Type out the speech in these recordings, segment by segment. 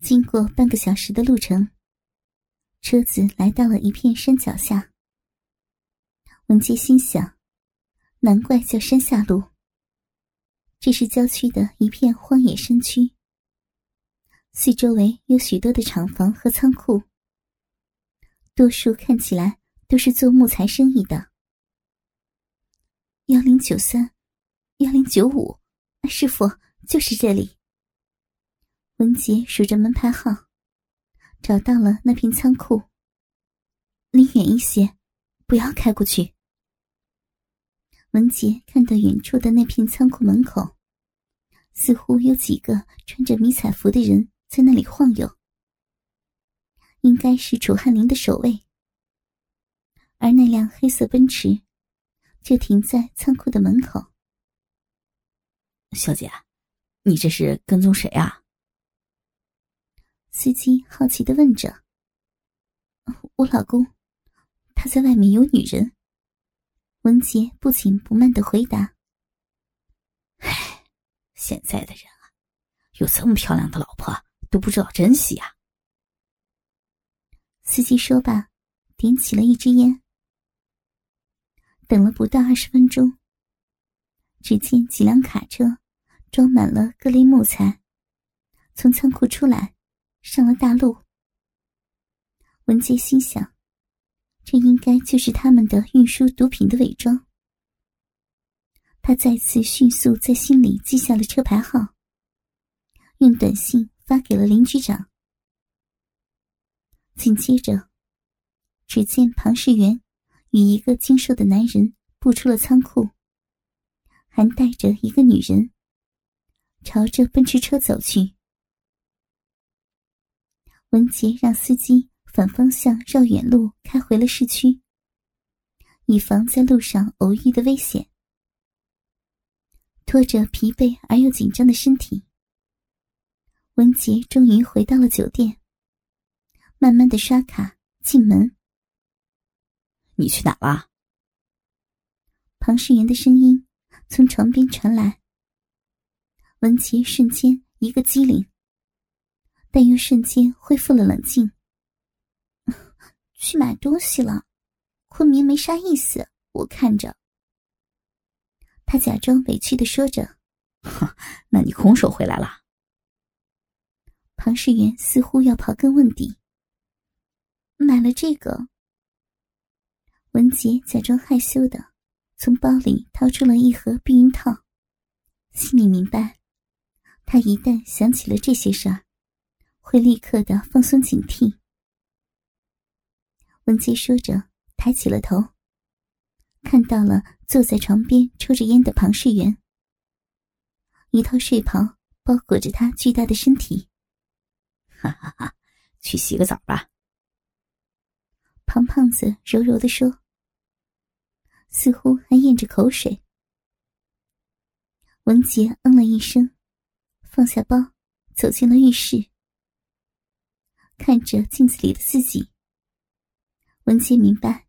经过半个小时的路程，车子来到了一片山脚下。文杰心想，难怪叫山下路。这是郊区的一片荒野山区，四周围有许多的厂房和仓库，多数看起来都是做木材生意的。幺零九三，幺零九五，师傅就是这里。文杰数着门牌号，找到了那片仓库。离远一些，不要开过去。文杰看到远处的那片仓库门口，似乎有几个穿着迷彩服的人在那里晃悠，应该是楚汉林的守卫。而那辆黑色奔驰就停在仓库的门口。小姐，你这是跟踪谁啊？司机好奇的问着：“我老公，他在外面有女人。”文杰不紧不慢的回答：“唉，现在的人啊，有这么漂亮的老婆都不知道珍惜啊。”司机说罢，点起了一支烟。等了不到二十分钟，只见几辆卡车装满了各类木材，从仓库出来，上了大路。文杰心想。这应该就是他们的运输毒品的伪装。他再次迅速在心里记下了车牌号，用短信发给了林局长。紧接着，只见庞世元与一个精瘦的男人步出了仓库，还带着一个女人，朝着奔驰车走去。文杰让司机。反方向绕远路开回了市区，以防在路上偶遇的危险。拖着疲惫而又紧张的身体，文杰终于回到了酒店。慢慢的刷卡进门。你去哪了？庞世元的声音从床边传来。文杰瞬间一个机灵，但又瞬间恢复了冷静。去买东西了，昆明没啥意思，我看着。他假装委屈的说着：“哼那你空手回来了？”庞世元似乎要刨根问底。买了这个。文杰假装害羞的从包里掏出了一盒避孕套，心里明白，他一旦想起了这些事儿，会立刻的放松警惕。文杰说着，抬起了头，看到了坐在床边抽着烟的庞世元。一套睡袍包裹着他巨大的身体。哈哈哈，去洗个澡吧。庞胖子柔柔的说，似乎还咽着口水。文杰嗯了一声，放下包，走进了浴室，看着镜子里的自己。文杰明白，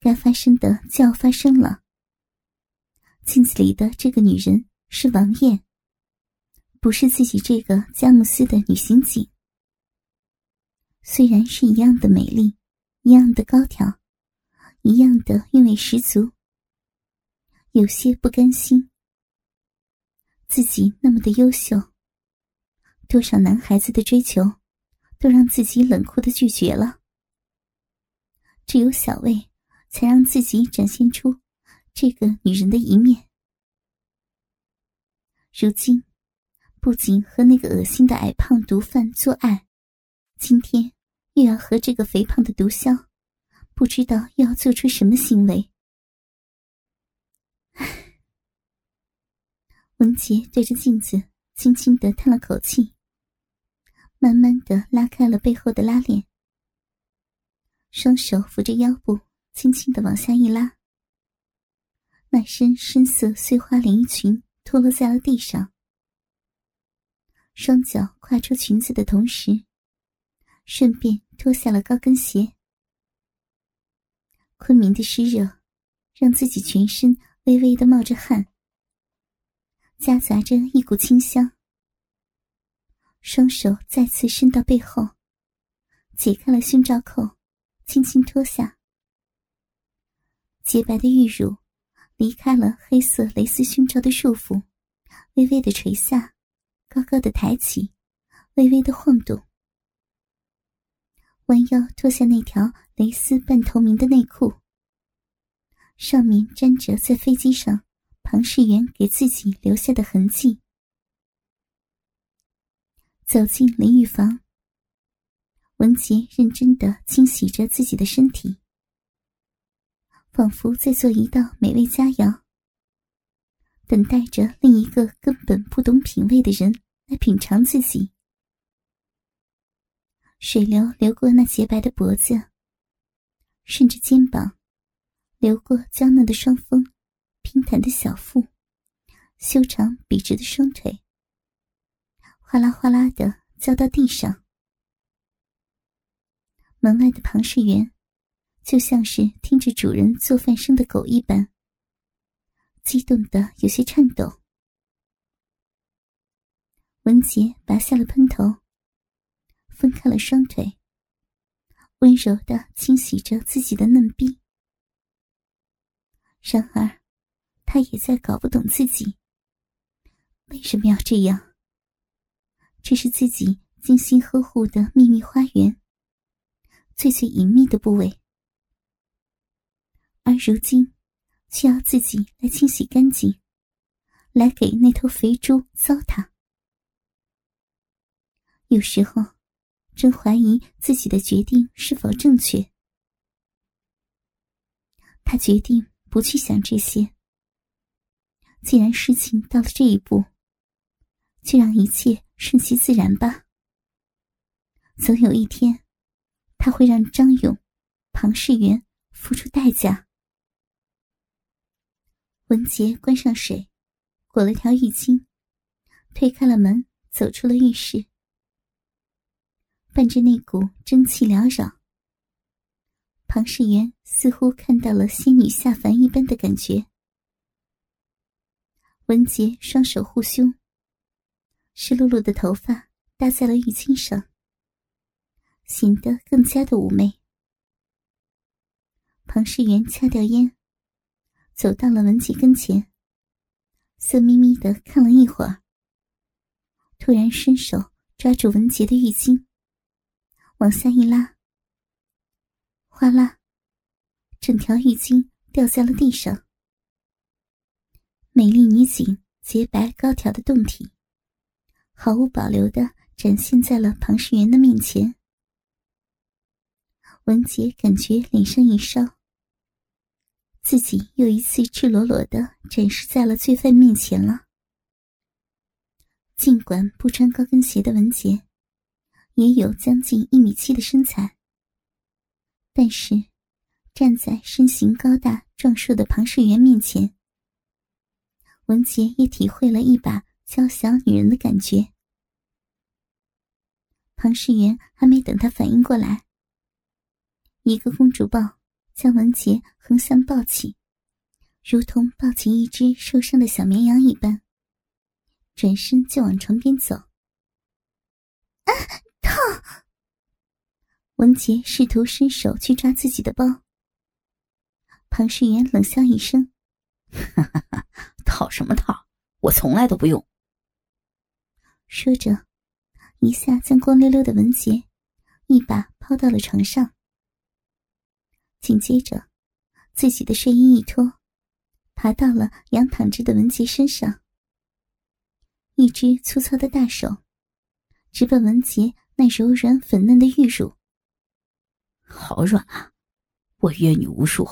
该发生的就要发生了。镜子里的这个女人是王艳，不是自己这个佳木斯的女刑警。虽然是一样的美丽，一样的高挑，一样的韵味十足，有些不甘心。自己那么的优秀，多少男孩子的追求，都让自己冷酷的拒绝了。只有小魏，才让自己展现出这个女人的一面。如今，不仅和那个恶心的矮胖毒贩做爱，今天又要和这个肥胖的毒枭，不知道又要做出什么行为。文杰对着镜子轻轻的叹了口气，慢慢的拉开了背后的拉链。双手扶着腰部，轻轻的往下一拉，那身深色碎花连衣裙脱落在了地上。双脚跨出裙子的同时，顺便脱下了高跟鞋。昆明的湿热，让自己全身微微的冒着汗，夹杂着一股清香。双手再次伸到背后，解开了胸罩扣，轻轻脱下。洁白的玉乳离开了黑色蕾丝胸罩的束缚，微微的垂下，高高的抬起，微微的晃动。弯腰脱下那条蕾丝半透明的内裤，上面沾着在飞机上庞世元给自己留下的痕迹。走进淋浴房，文杰认真的清洗着自己的身体，仿佛在做一道美味佳肴，等待着另一个根本不懂品味的人来品尝自己。水流流过那洁白的脖子，顺着肩膀，流过娇嫩的双峰，平坦的小腹，修长笔直的双腿，哗啦哗啦的浇到地上。门外的庞世元，就像是听着主人做饭声的狗一般，激动的有些颤抖。文杰拔下了喷头。分开了双腿，温柔的清洗着自己的嫩臂。然而，他也在搞不懂自己为什么要这样。这是自己精心呵护的秘密花园，最最隐秘的部位，而如今却要自己来清洗干净，来给那头肥猪糟蹋。有时候。真怀疑自己的决定是否正确。他决定不去想这些。既然事情到了这一步，就让一切顺其自然吧。总有一天，他会让张勇、庞世元付出代价。文杰关上水，裹了条浴巾，推开了门，走出了浴室。伴着那股蒸汽缭绕，庞世元似乎看到了仙女下凡一般的感觉。文杰双手护胸，湿漉漉的头发搭在了浴巾上，显得更加的妩媚。庞世元掐掉烟，走到了文杰跟前，色眯眯的看了一会儿，突然伸手抓住文杰的浴巾。往下一拉，哗啦，整条浴巾掉在了地上。美丽女警洁白高挑的胴体，毫无保留的展现在了庞世元的面前。文杰感觉脸上一烧，自己又一次赤裸裸的展示在了罪犯面前了。尽管不穿高跟鞋的文杰。也有将近一米七的身材，但是站在身形高大壮硕的庞世元面前，文杰也体会了一把娇小女人的感觉。庞世元还没等他反应过来，一个公主抱将文杰横向抱起，如同抱起一只受伤的小绵羊一般，转身就往床边走。啊！文杰试图伸手去抓自己的包，庞世元冷笑一声：“哈哈哈，套什么套？我从来都不用。”说着，一下将光溜溜的文杰一把抛到了床上，紧接着，自己的睡衣一脱，爬到了仰躺着的文杰身上，一只粗糙的大手直奔文杰那柔软粉嫩的玉乳。好软啊！我阅女无数，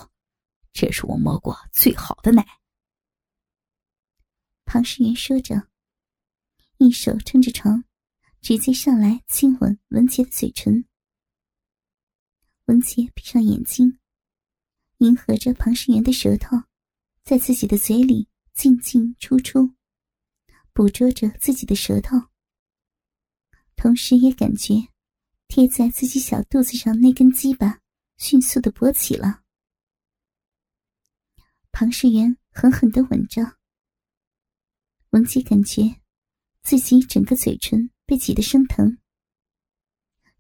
这是我摸过最好的奶。庞世元说着，一手撑着床，直接上来亲吻文杰的嘴唇。文杰闭上眼睛，迎合着庞世元的舌头，在自己的嘴里进进出出，捕捉着自己的舌头，同时也感觉。贴在自己小肚子上那根鸡巴迅速的勃起了，庞世元狠狠的吻着。文姬感觉自己整个嘴唇被挤得生疼，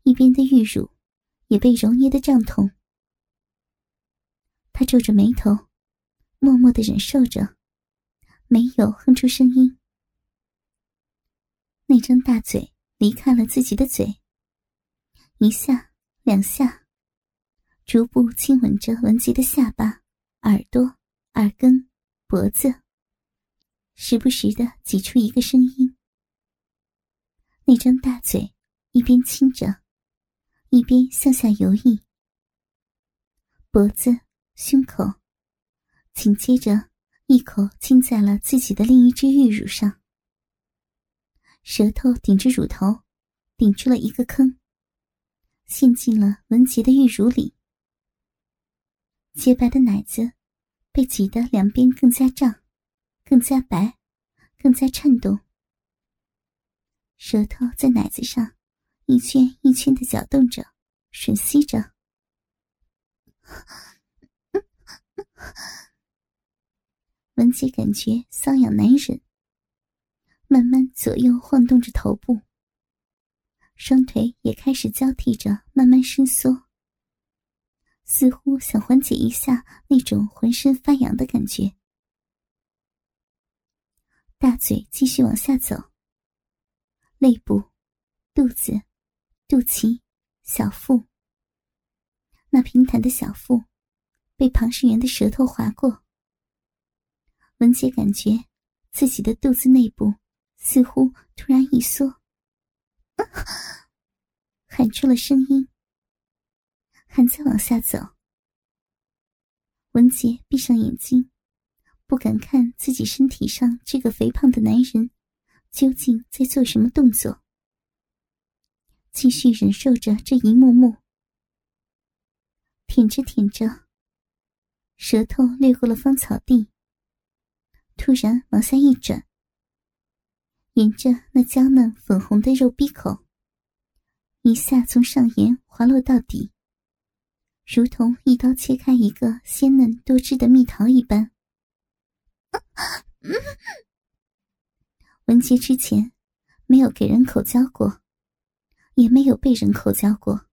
一边的玉乳也被揉捏的胀痛。他皱着眉头，默默的忍受着，没有哼出声音。那张大嘴离开了自己的嘴，一下两下，逐步亲吻着文杰的下巴、耳朵、耳根、脖子，时不时的挤出一个声音。那张大嘴一边亲着，一边向下游弋，脖子、胸口，紧接着一口亲在了自己的另一只玉乳上，舌头顶着乳头，顶出了一个坑，陷进了文杰的玉乳里。洁白的奶子被挤得两边更加胀，更加白，更加颤动。舌头在奶子上一圈一圈的搅动着，吮吸着。文杰感觉瘙痒难忍，慢慢左右晃动着头部，双腿也开始交替着慢慢伸缩，似乎想缓解一下那种浑身发痒的感觉。大嘴继续往下走。肋部、肚子、肚脐、小腹，那平坦的小腹被庞世元的舌头划过。文杰感觉自己的肚子内部似乎突然一缩，喊出了声音，还在往下走。文杰闭上眼睛，不敢看自己身体上这个肥胖的男人。究竟在做什么动作？继续忍受着这一幕幕，舔着舔着，舌头掠过了芳草地，突然往下一转，沿着那娇嫩粉红的肉壁口，一下从上沿滑落到底，如同一刀切开一个鲜嫩多汁的蜜桃一般。文杰之前没有给人口交过，也没有被人口交过。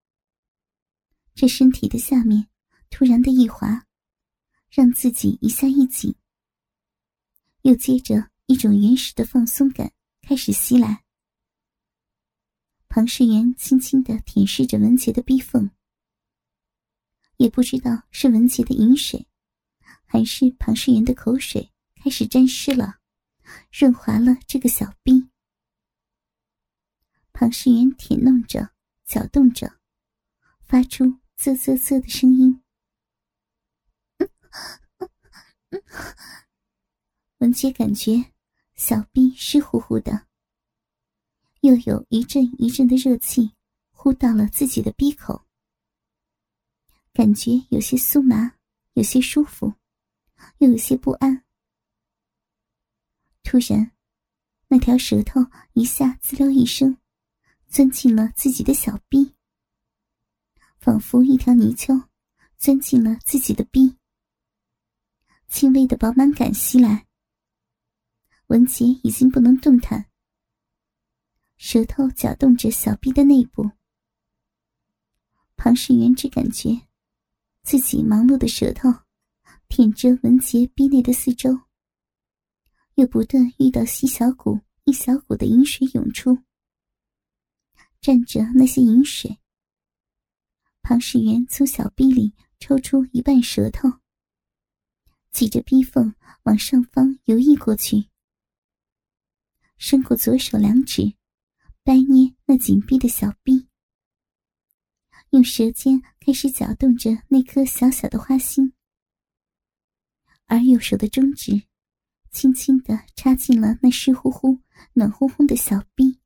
这身体的下面突然的一滑，让自己一下一紧，又接着一种原始的放松感开始袭来。庞世元轻轻的舔舐着文杰的逼缝，也不知道是文杰的饮水，还是庞世元的口水开始沾湿了。润滑了这个小臂，庞世元舔弄着，搅动着，发出啧啧啧的声音。文杰感觉小臂湿乎乎的，又有一阵一阵的热气呼到了自己的鼻口，感觉有些酥麻，有些舒服，又有些不安。突然，那条舌头一下滋溜一声，钻进了自己的小臂，仿佛一条泥鳅钻进了自己的臂。轻微的饱满感袭来，文杰已经不能动弹，舌头搅动着小臂的内部。庞世元只感觉自己忙碌的舌头舔着文杰臂内的四周。又不断遇到细小股一小股的饮水涌出，蘸着那些饮水，庞世元从小臂里抽出一半舌头，挤着逼缝往上方游弋过去，伸过左手两指，掰捏那紧闭的小臂，用舌尖开始搅动着那颗小小的花心，而右手的中指。轻轻的插进了那湿乎乎、暖烘烘的小臂，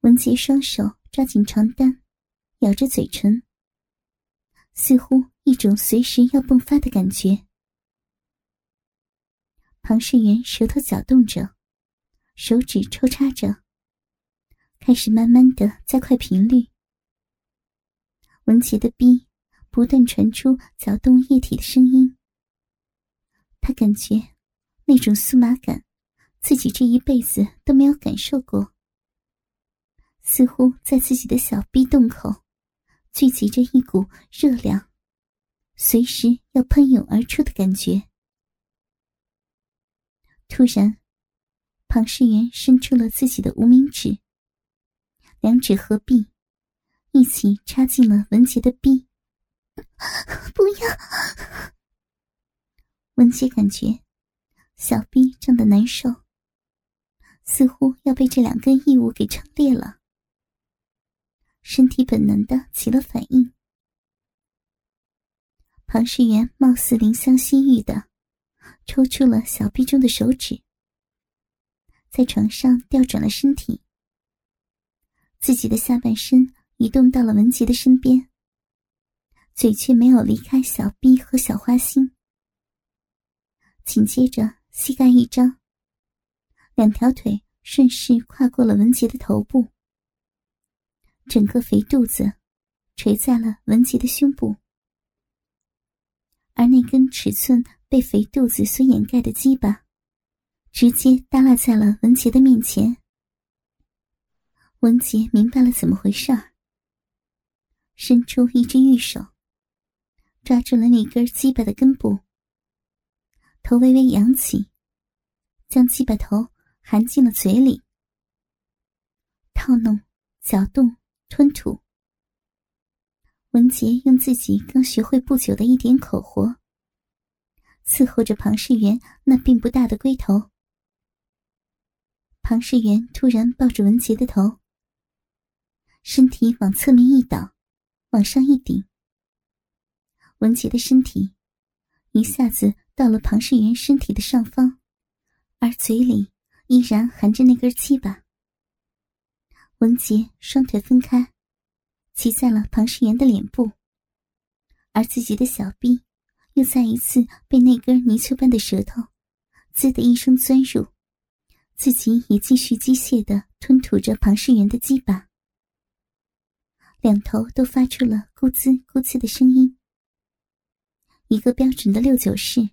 文杰双手抓紧床单，咬着嘴唇，似乎一种随时要迸发的感觉。庞世元舌头搅动着，手指抽插着，开始慢慢的加快频率。文杰的臂。不断传出搅动液体的声音，他感觉那种酥麻感，自己这一辈子都没有感受过。似乎在自己的小臂洞口，聚集着一股热量，随时要喷涌而出的感觉。突然，庞世元伸出了自己的无名指，两指合璧，一起插进了文杰的臂。不要！文杰感觉小臂胀得难受，似乎要被这两根异物给撑裂了。身体本能的起了反应，庞世元貌似怜香惜玉的抽出了小臂中的手指，在床上调转了身体，自己的下半身移动到了文杰的身边，嘴却没有离开小臂和小花心。紧接着，膝盖一张，两条腿顺势跨过了文杰的头部。整个肥肚子垂在了文杰的胸部，而那根尺寸被肥肚子所掩盖的鸡巴，直接耷拉在了文杰的面前。文杰明白了怎么回事儿，伸出一只玉手，抓住了那根鸡巴的根部，头微微扬起，将鸡巴头含进了嘴里，套弄、搅动。吞吐。文杰用自己刚学会不久的一点口活，伺候着庞世元那并不大的龟头。庞世元突然抱着文杰的头，身体往侧面一倒，往上一顶。文杰的身体一下子到了庞世元身体的上方，而嘴里依然含着那根鸡巴。文杰双腿分开，骑在了庞世元的脸部，而自己的小臂又再一次被那根泥鳅般的舌头“滋”的一声钻入，自己也继续机械的吞吐着庞世元的鸡巴，两头都发出了“咕滋咕滋”的声音，一个标准的六九式，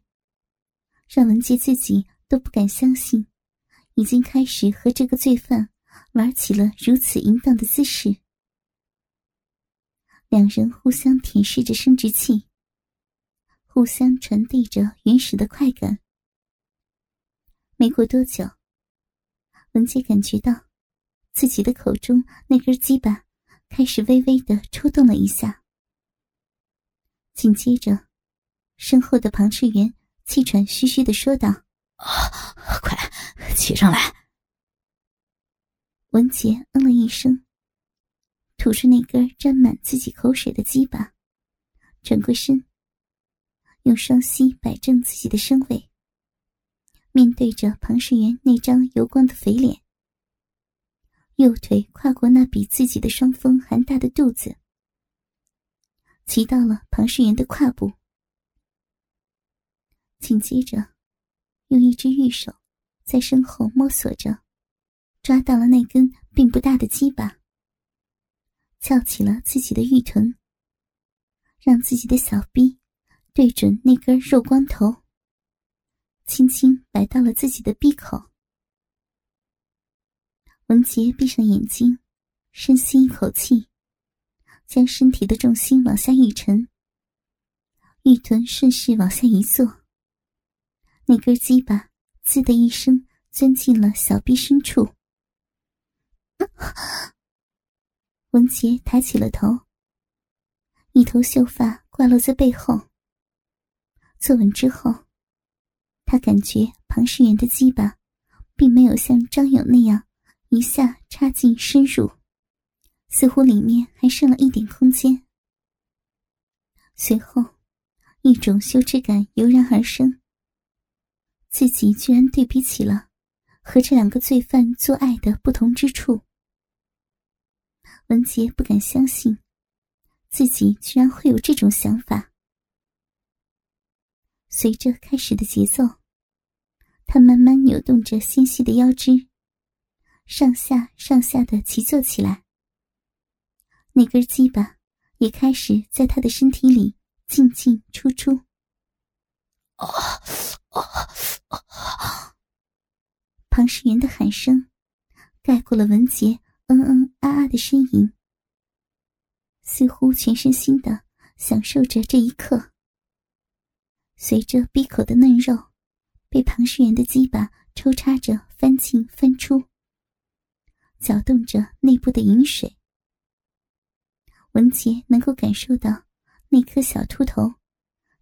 让文杰自己都不敢相信，已经开始和这个罪犯。玩起了如此淫荡的姿势，两人互相舔舐着生殖器，互相传递着原始的快感。没过多久，文杰感觉到自己的口中那根鸡巴开始微微的抽动了一下，紧接着，身后的庞世元气喘吁吁的说道：“啊，快骑上来！”文杰嗯了一声，吐出那根沾满自己口水的鸡巴，转过身，用双膝摆正自己的身位，面对着庞世元那张油光的肥脸，右腿跨过那比自己的双峰还大的肚子，骑到了庞世元的胯部，紧接着，用一只玉手在身后摸索着。抓到了那根并不大的鸡巴，翘起了自己的玉臀，让自己的小臂对准那根肉光头，轻轻摆到了自己的闭口。文杰闭上眼睛，深吸一口气，将身体的重心往下一沉，玉臀顺势往下一坐，那根鸡巴“滋”的一声钻进了小臂深处。文杰抬起了头，一头秀发挂落在背后。坐稳之后，他感觉庞世元的鸡巴并没有像张勇那样一下插进深入，似乎里面还剩了一点空间。随后，一种羞耻感油然而生，自己居然对比起了和这两个罪犯做爱的不同之处。文杰不敢相信，自己居然会有这种想法。随着开始的节奏，他慢慢扭动着纤细的腰肢，上下上下的齐坐起来。那根鸡巴也开始在他的身体里进进出出。啊啊！庞世元的喊声盖过了文杰嗯嗯啊啊的呻吟，似乎全身心的享受着这一刻。随着闭口的嫩肉被庞世元的鸡巴抽插着翻进翻出，搅动着内部的饮水，文杰能够感受到那颗小秃头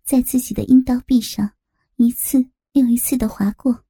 在自己的阴道壁上一次又一次的划过。